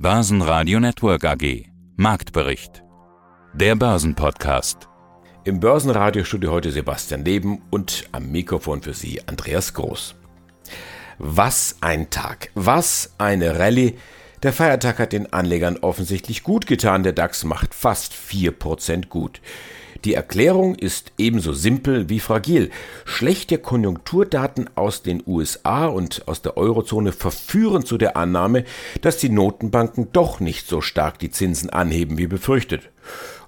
Börsenradio Network AG. Marktbericht. Der Börsenpodcast. Im Börsenradiostudio heute Sebastian Leben und am Mikrofon für Sie Andreas Groß. Was ein Tag, was eine Rallye. Der Feiertag hat den Anlegern offensichtlich gut getan. Der DAX macht fast 4% gut. Die Erklärung ist ebenso simpel wie fragil. Schlechte Konjunkturdaten aus den USA und aus der Eurozone verführen zu der Annahme, dass die Notenbanken doch nicht so stark die Zinsen anheben wie befürchtet.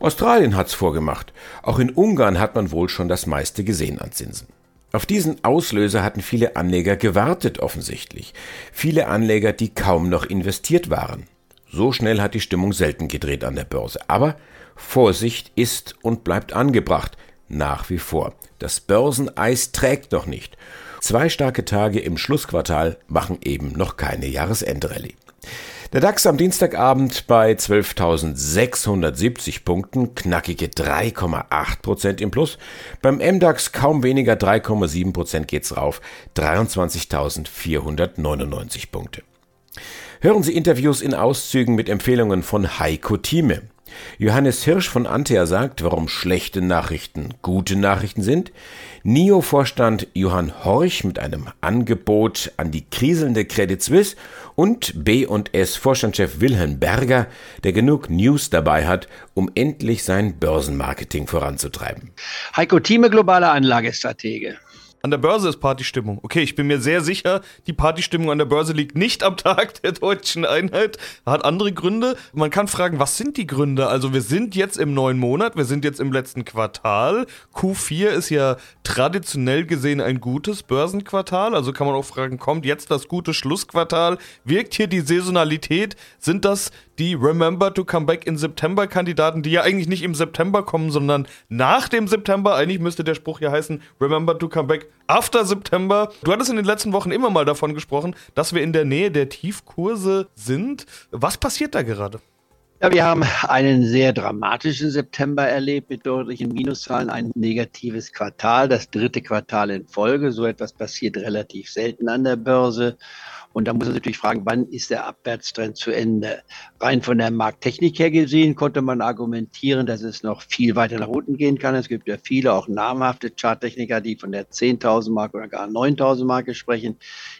Australien hat's vorgemacht. Auch in Ungarn hat man wohl schon das meiste gesehen an Zinsen. Auf diesen Auslöser hatten viele Anleger gewartet offensichtlich. Viele Anleger, die kaum noch investiert waren. So schnell hat die Stimmung selten gedreht an der Börse. Aber Vorsicht ist und bleibt angebracht, nach wie vor. Das Börseneis trägt noch nicht. Zwei starke Tage im Schlussquartal machen eben noch keine Jahresendrallye. Der DAX am Dienstagabend bei 12.670 Punkten, knackige 3,8 Prozent im Plus. Beim MDAX kaum weniger 3,7 Prozent geht's rauf, 23.499 Punkte. Hören Sie Interviews in Auszügen mit Empfehlungen von Heiko Thieme. Johannes Hirsch von Antea sagt, warum schlechte Nachrichten gute Nachrichten sind. NIO-Vorstand Johann Horch mit einem Angebot an die kriselnde Credit Suisse und B&S-Vorstandschef Wilhelm Berger, der genug News dabei hat, um endlich sein Börsenmarketing voranzutreiben. Heiko Thieme, globaler Anlagestratege. An der Börse ist Partystimmung. Okay, ich bin mir sehr sicher, die Partystimmung an der Börse liegt nicht am Tag der deutschen Einheit, hat andere Gründe. Man kann fragen, was sind die Gründe? Also wir sind jetzt im neuen Monat, wir sind jetzt im letzten Quartal. Q4 ist ja traditionell gesehen ein gutes Börsenquartal. Also kann man auch fragen, kommt jetzt das gute Schlussquartal? Wirkt hier die Saisonalität? Sind das die Remember to Come Back in September Kandidaten, die ja eigentlich nicht im September kommen, sondern nach dem September? Eigentlich müsste der Spruch hier heißen, Remember to Come Back After September. Du hattest in den letzten Wochen immer mal davon gesprochen, dass wir in der Nähe der Tiefkurse sind. Was passiert da gerade? Ja, wir haben einen sehr dramatischen September erlebt mit deutlichen Minuszahlen, ein negatives Quartal, das dritte Quartal in Folge. So etwas passiert relativ selten an der Börse. Und da muss man natürlich fragen, wann ist der Abwärtstrend zu Ende? Rein von der Markttechnik her gesehen konnte man argumentieren, dass es noch viel weiter nach unten gehen kann. Es gibt ja viele, auch namhafte Charttechniker, die von der 10.000 Marke oder gar 9.000 Marke sprechen.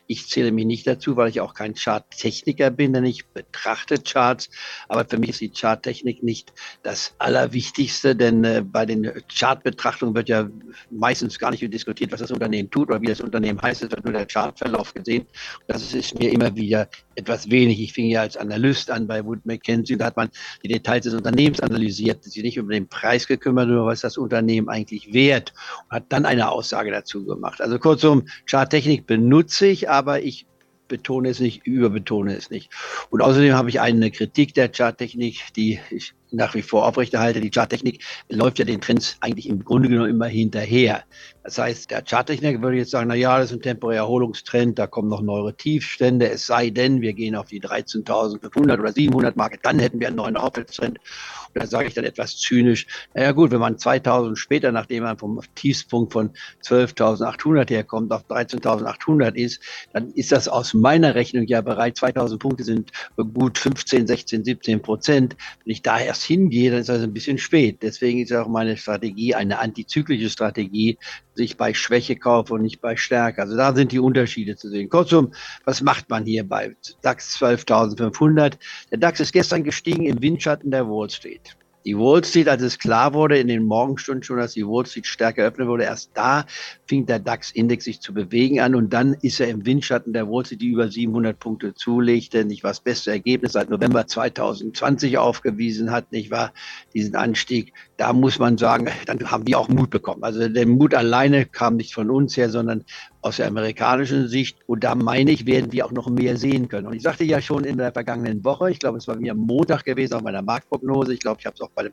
Ich zähle mich nicht dazu, weil ich auch kein Charttechniker bin, denn ich betrachte Charts. Aber für mich ist die Charttechnik nicht das Allerwichtigste, denn äh, bei den Chartbetrachtungen wird ja meistens gar nicht diskutiert, was das Unternehmen tut oder wie das Unternehmen heißt. Es wird nur der Chartverlauf gesehen. Das ist ist mir immer wieder etwas wenig. Ich fing ja als Analyst an bei Wood Mackenzie, da hat man die Details des Unternehmens analysiert, sich nicht über den Preis gekümmert, nur was das Unternehmen eigentlich wert und hat dann eine Aussage dazu gemacht. Also kurzum, Charttechnik benutze ich, aber ich betone es nicht, überbetone es nicht. Und außerdem habe ich eine Kritik der Charttechnik, die ich nach wie vor aufrechterhalte. Die Charttechnik läuft ja den Trends eigentlich im Grunde genommen immer hinterher. Das heißt, der Charttechniker würde jetzt sagen, na ja, das ist ein temporärer Erholungstrend, da kommen noch neuere Tiefstände, es sei denn, wir gehen auf die 13.500 oder 700 Marke, dann hätten wir einen neuen Aufwärtstrend. Und da sage ich dann etwas zynisch, naja gut, wenn man 2000 später, nachdem man vom Tiefspunkt von 12.800 herkommt, auf 13.800 ist, dann ist das aus meiner Rechnung ja bereits 2000 Punkte sind gut 15, 16, 17 Prozent. Wenn ich da erst hingehe, dann ist das ein bisschen spät. Deswegen ist auch meine Strategie eine antizyklische Strategie, sich bei Schwäche kaufe und nicht bei Stärke. Also da sind die Unterschiede zu sehen. Kurzum, was macht man hier bei DAX 12.500? Der DAX ist gestern gestiegen im Windschatten der Wall Street. Die Wall Street, als es klar wurde in den Morgenstunden schon, dass die Wall Street stärker öffnen wurde, erst da fing der DAX-Index sich zu bewegen an und dann ist er im Windschatten der Wall Street, die über 700 Punkte zulegte, nicht was beste Ergebnis seit November 2020 aufgewiesen hat, nicht wahr, diesen Anstieg. Da muss man sagen, dann haben wir auch Mut bekommen. Also der Mut alleine kam nicht von uns her, sondern aus der amerikanischen Sicht. Und da meine ich, werden wir auch noch mehr sehen können. Und ich sagte ja schon in der vergangenen Woche, ich glaube, es war mir Montag gewesen, auf meiner Marktprognose, ich glaube, ich habe es auch bei dem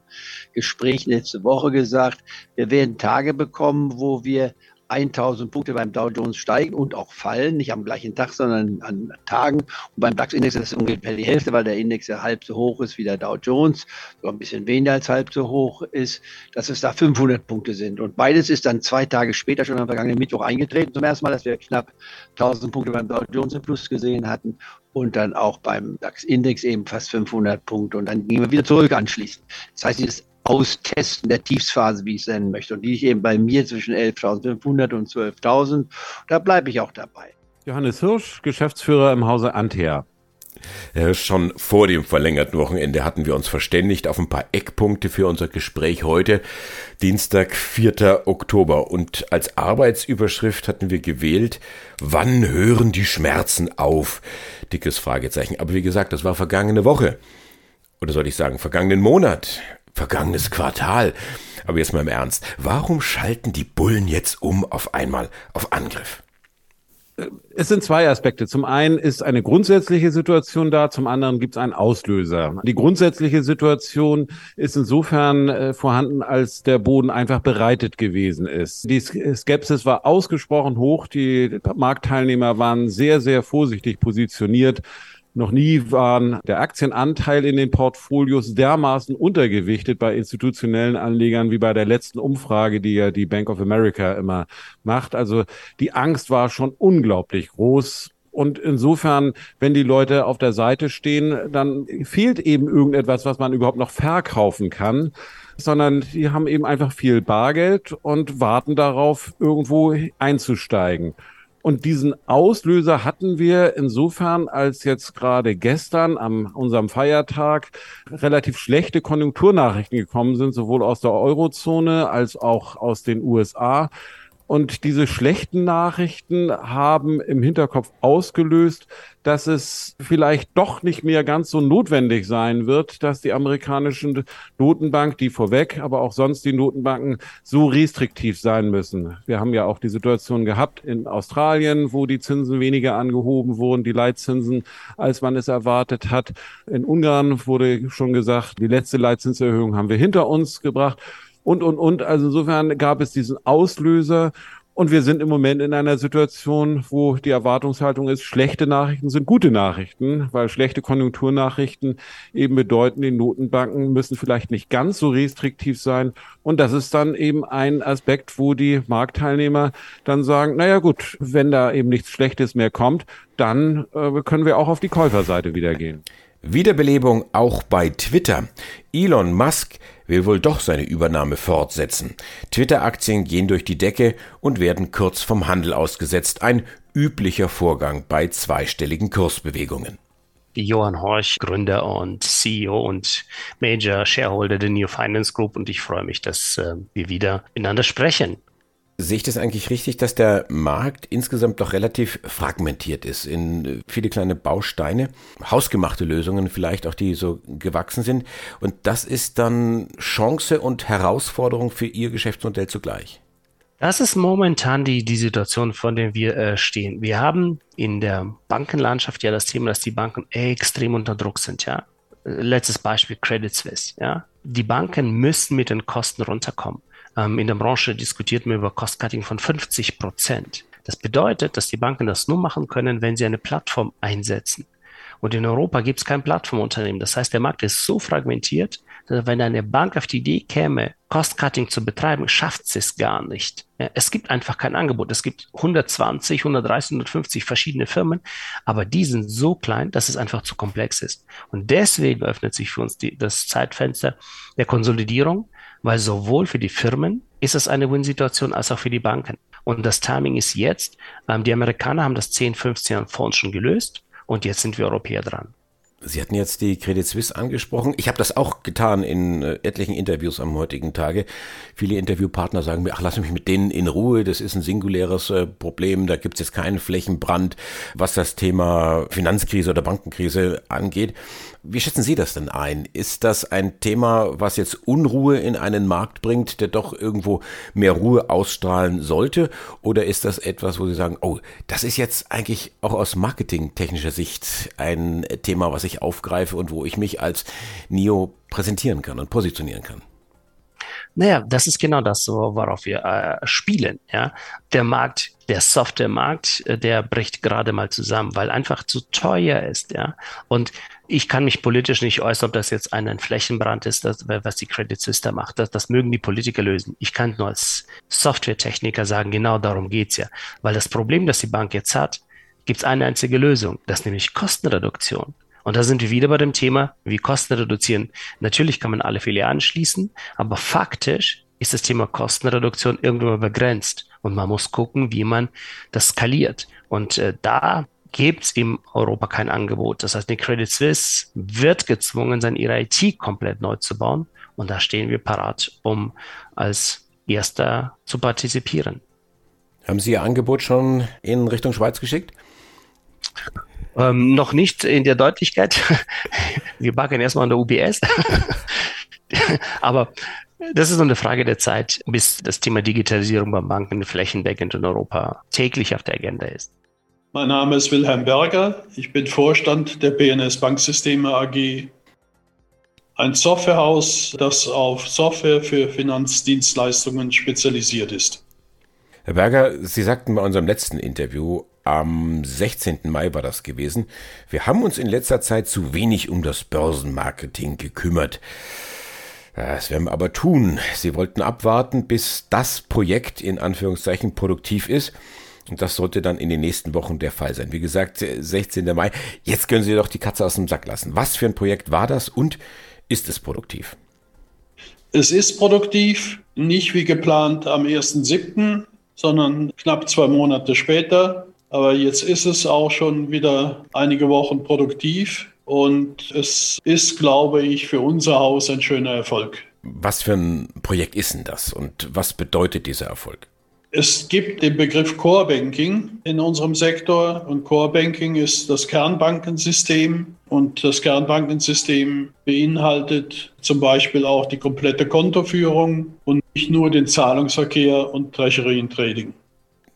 Gespräch letzte Woche gesagt, wir werden Tage bekommen, wo wir 1000 Punkte beim Dow Jones steigen und auch fallen, nicht am gleichen Tag, sondern an Tagen. Und beim DAX-Index ist es ungefähr die Hälfte, weil der Index ja halb so hoch ist wie der Dow Jones, sogar ein bisschen weniger als halb so hoch ist, dass es da 500 Punkte sind. Und beides ist dann zwei Tage später schon am vergangenen Mittwoch eingetreten, zum ersten Mal, dass wir knapp 1000 Punkte beim Dow Jones im Plus gesehen hatten und dann auch beim DAX-Index eben fast 500 Punkte und dann gehen wir wieder zurück anschließend. Das heißt, dieses Austesten der Tiefsphase, wie ich es nennen möchte, und die ich eben bei mir zwischen 11.500 und 12.000, da bleibe ich auch dabei. Johannes Hirsch, Geschäftsführer im Hause Antea. Ja, schon vor dem verlängerten Wochenende hatten wir uns verständigt auf ein paar Eckpunkte für unser Gespräch heute, Dienstag, 4. Oktober. Und als Arbeitsüberschrift hatten wir gewählt, wann hören die Schmerzen auf? Dickes Fragezeichen. Aber wie gesagt, das war vergangene Woche. Oder soll ich sagen, vergangenen Monat, vergangenes Quartal. Aber jetzt mal im Ernst. Warum schalten die Bullen jetzt um auf einmal auf Angriff? Es sind zwei Aspekte. Zum einen ist eine grundsätzliche Situation da, zum anderen gibt es einen Auslöser. Die grundsätzliche Situation ist insofern äh, vorhanden, als der Boden einfach bereitet gewesen ist. Die Skepsis war ausgesprochen hoch, die Marktteilnehmer waren sehr, sehr vorsichtig positioniert. Noch nie waren der Aktienanteil in den Portfolios dermaßen untergewichtet bei institutionellen Anlegern wie bei der letzten Umfrage, die ja die Bank of America immer macht. Also die Angst war schon unglaublich groß. Und insofern, wenn die Leute auf der Seite stehen, dann fehlt eben irgendetwas, was man überhaupt noch verkaufen kann sondern die haben eben einfach viel Bargeld und warten darauf, irgendwo einzusteigen. Und diesen Auslöser hatten wir insofern, als jetzt gerade gestern am unserem Feiertag relativ schlechte Konjunkturnachrichten gekommen sind, sowohl aus der Eurozone als auch aus den USA. Und diese schlechten Nachrichten haben im Hinterkopf ausgelöst, dass es vielleicht doch nicht mehr ganz so notwendig sein wird, dass die amerikanischen Notenbank, die vorweg, aber auch sonst die Notenbanken so restriktiv sein müssen. Wir haben ja auch die Situation gehabt in Australien, wo die Zinsen weniger angehoben wurden, die Leitzinsen, als man es erwartet hat. In Ungarn wurde schon gesagt, die letzte Leitzinserhöhung haben wir hinter uns gebracht und, und, und. Also insofern gab es diesen Auslöser. Und wir sind im Moment in einer Situation, wo die Erwartungshaltung ist, schlechte Nachrichten sind gute Nachrichten, weil schlechte Konjunkturnachrichten eben bedeuten, die Notenbanken müssen vielleicht nicht ganz so restriktiv sein. Und das ist dann eben ein Aspekt, wo die Marktteilnehmer dann sagen, naja gut, wenn da eben nichts Schlechtes mehr kommt, dann äh, können wir auch auf die Käuferseite wieder gehen. Wiederbelebung auch bei Twitter. Elon Musk will wohl doch seine Übernahme fortsetzen. Twitter-Aktien gehen durch die Decke und werden kurz vom Handel ausgesetzt. Ein üblicher Vorgang bei zweistelligen Kursbewegungen. Johann Horch, Gründer und CEO und Major Shareholder der New Finance Group und ich freue mich, dass äh, wir wieder miteinander sprechen. Sehe ich das eigentlich richtig, dass der Markt insgesamt doch relativ fragmentiert ist in äh, viele kleine Bausteine, hausgemachte Lösungen vielleicht auch, die so gewachsen sind. Und das ist dann Chance und Herausforderung für Ihr Geschäftsmodell zugleich. Das ist momentan die, die Situation, vor der wir äh, stehen. Wir haben in der Bankenlandschaft ja das Thema, dass die Banken extrem unter Druck sind, ja. Letztes Beispiel Credit Suisse, ja. Die Banken müssen mit den Kosten runterkommen. Ähm, in der Branche diskutiert man über Cost-Cutting von 50 Prozent. Das bedeutet, dass die Banken das nur machen können, wenn sie eine Plattform einsetzen. Und in Europa gibt es kein Plattformunternehmen. Das heißt, der Markt ist so fragmentiert, wenn eine Bank auf die Idee käme, Cost-Cutting zu betreiben, schafft sie es gar nicht. Es gibt einfach kein Angebot. Es gibt 120, 130, 150 verschiedene Firmen, aber die sind so klein, dass es einfach zu komplex ist. Und deswegen öffnet sich für uns die, das Zeitfenster der Konsolidierung, weil sowohl für die Firmen ist es eine Win-Situation als auch für die Banken. Und das Timing ist jetzt. Ähm, die Amerikaner haben das 10, 15 Fonds schon gelöst und jetzt sind wir Europäer dran. Sie hatten jetzt die Credit Suisse angesprochen. Ich habe das auch getan in äh, etlichen Interviews am heutigen Tage. Viele Interviewpartner sagen mir, ach, lass mich mit denen in Ruhe, das ist ein singuläres äh, Problem, da gibt es jetzt keinen Flächenbrand, was das Thema Finanzkrise oder Bankenkrise angeht. Wie schätzen Sie das denn ein? Ist das ein Thema, was jetzt Unruhe in einen Markt bringt, der doch irgendwo mehr Ruhe ausstrahlen sollte? Oder ist das etwas, wo Sie sagen, oh, das ist jetzt eigentlich auch aus marketingtechnischer Sicht ein Thema, was ich aufgreife und wo ich mich als NIO präsentieren kann und positionieren kann? Naja, das ist genau das, worauf wir äh, spielen. Ja? Der Markt, der Softwaremarkt, äh, der bricht gerade mal zusammen, weil einfach zu teuer ist. Ja? Und ich kann mich politisch nicht äußern, ob das jetzt ein Flächenbrand ist, das, was die Credit Suisse macht. Das, das mögen die Politiker lösen. Ich kann nur als Softwaretechniker sagen, genau darum geht's ja. Weil das Problem, das die Bank jetzt hat, gibt es eine einzige Lösung, das ist nämlich Kostenreduktion. Und da sind wir wieder bei dem Thema, wie Kosten reduzieren. Natürlich kann man alle Filialen schließen, aber faktisch ist das Thema Kostenreduktion irgendwann begrenzt. Und man muss gucken, wie man das skaliert. Und äh, da gibt es in Europa kein Angebot. Das heißt, die Credit Suisse wird gezwungen sein, ihre IT komplett neu zu bauen. Und da stehen wir parat, um als Erster zu partizipieren. Haben Sie Ihr Angebot schon in Richtung Schweiz geschickt? Ähm, noch nicht in der Deutlichkeit. Wir backen erstmal an der UBS. Aber das ist nur eine Frage der Zeit, bis das Thema Digitalisierung beim Banken flächendeckend in Europa täglich auf der Agenda ist. Mein Name ist Wilhelm Berger. Ich bin Vorstand der BNS Banksysteme AG. Ein Softwarehaus, das auf Software für Finanzdienstleistungen spezialisiert ist. Herr Berger, Sie sagten bei unserem letzten Interview, am 16. Mai war das gewesen, wir haben uns in letzter Zeit zu wenig um das Börsenmarketing gekümmert. Das werden wir aber tun. Sie wollten abwarten, bis das Projekt in Anführungszeichen produktiv ist. Und das sollte dann in den nächsten Wochen der Fall sein. Wie gesagt, 16. Mai. Jetzt können Sie doch die Katze aus dem Sack lassen. Was für ein Projekt war das und ist es produktiv? Es ist produktiv, nicht wie geplant am 1.7., sondern knapp zwei Monate später. Aber jetzt ist es auch schon wieder einige Wochen produktiv. Und es ist, glaube ich, für unser Haus ein schöner Erfolg. Was für ein Projekt ist denn das und was bedeutet dieser Erfolg? Es gibt den Begriff Core Banking in unserem Sektor und Core Banking ist das Kernbankensystem und das Kernbankensystem beinhaltet zum Beispiel auch die komplette Kontoführung und nicht nur den Zahlungsverkehr und Treasury Trading.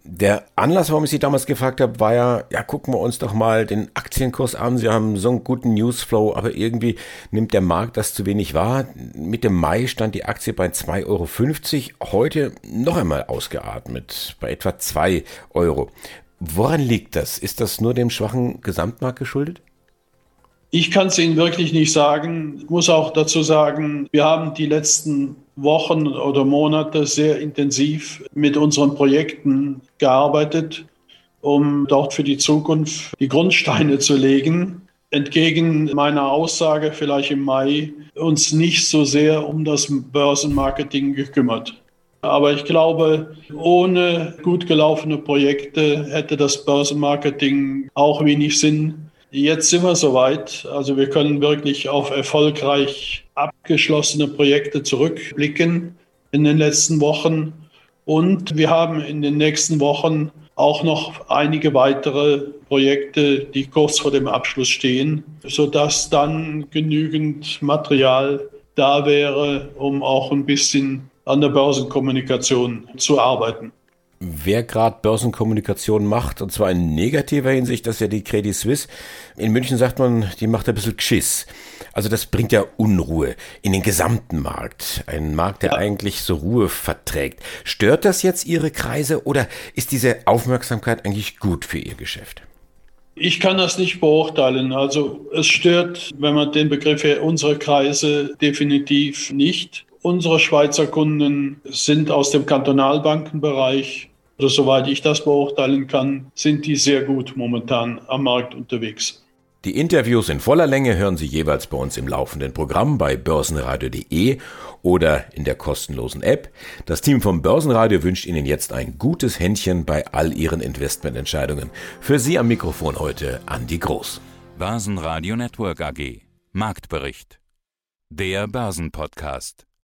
Der Anlass, warum ich Sie damals gefragt habe, war ja, ja, gucken wir uns doch mal den Aktienkurs an. Sie haben so einen guten Newsflow, aber irgendwie nimmt der Markt das zu wenig wahr. Mitte Mai stand die Aktie bei 2,50 Euro. Heute noch einmal ausgeatmet, bei etwa 2 Euro. Woran liegt das? Ist das nur dem schwachen Gesamtmarkt geschuldet? Ich kann es Ihnen wirklich nicht sagen. Ich muss auch dazu sagen, wir haben die letzten Wochen oder Monate sehr intensiv mit unseren Projekten gearbeitet, um dort für die Zukunft die Grundsteine zu legen. Entgegen meiner Aussage vielleicht im Mai uns nicht so sehr um das Börsenmarketing gekümmert. Aber ich glaube, ohne gut gelaufene Projekte hätte das Börsenmarketing auch wenig Sinn. Jetzt sind wir soweit. Also wir können wirklich auf erfolgreich abgeschlossene Projekte zurückblicken in den letzten Wochen. Und wir haben in den nächsten Wochen auch noch einige weitere Projekte, die kurz vor dem Abschluss stehen, sodass dann genügend Material da wäre, um auch ein bisschen an der Börsenkommunikation zu arbeiten wer gerade Börsenkommunikation macht, und zwar in negativer Hinsicht, das ist ja die Credit Suisse. In München sagt man, die macht ein bisschen Geschiss. Also das bringt ja Unruhe in den gesamten Markt. Ein Markt, der ja. eigentlich so Ruhe verträgt. Stört das jetzt Ihre Kreise oder ist diese Aufmerksamkeit eigentlich gut für Ihr Geschäft? Ich kann das nicht beurteilen. Also es stört, wenn man den Begriff her, unsere Kreise definitiv nicht. Unsere Schweizer Kunden sind aus dem Kantonalbankenbereich oder soweit ich das beurteilen kann, sind die sehr gut momentan am Markt unterwegs. Die Interviews in voller Länge hören Sie jeweils bei uns im laufenden Programm bei börsenradio.de oder in der kostenlosen App. Das Team vom Börsenradio wünscht Ihnen jetzt ein gutes Händchen bei all Ihren Investmententscheidungen. Für Sie am Mikrofon heute Andi Groß. Börsenradio Network AG. Marktbericht. Der Börsenpodcast.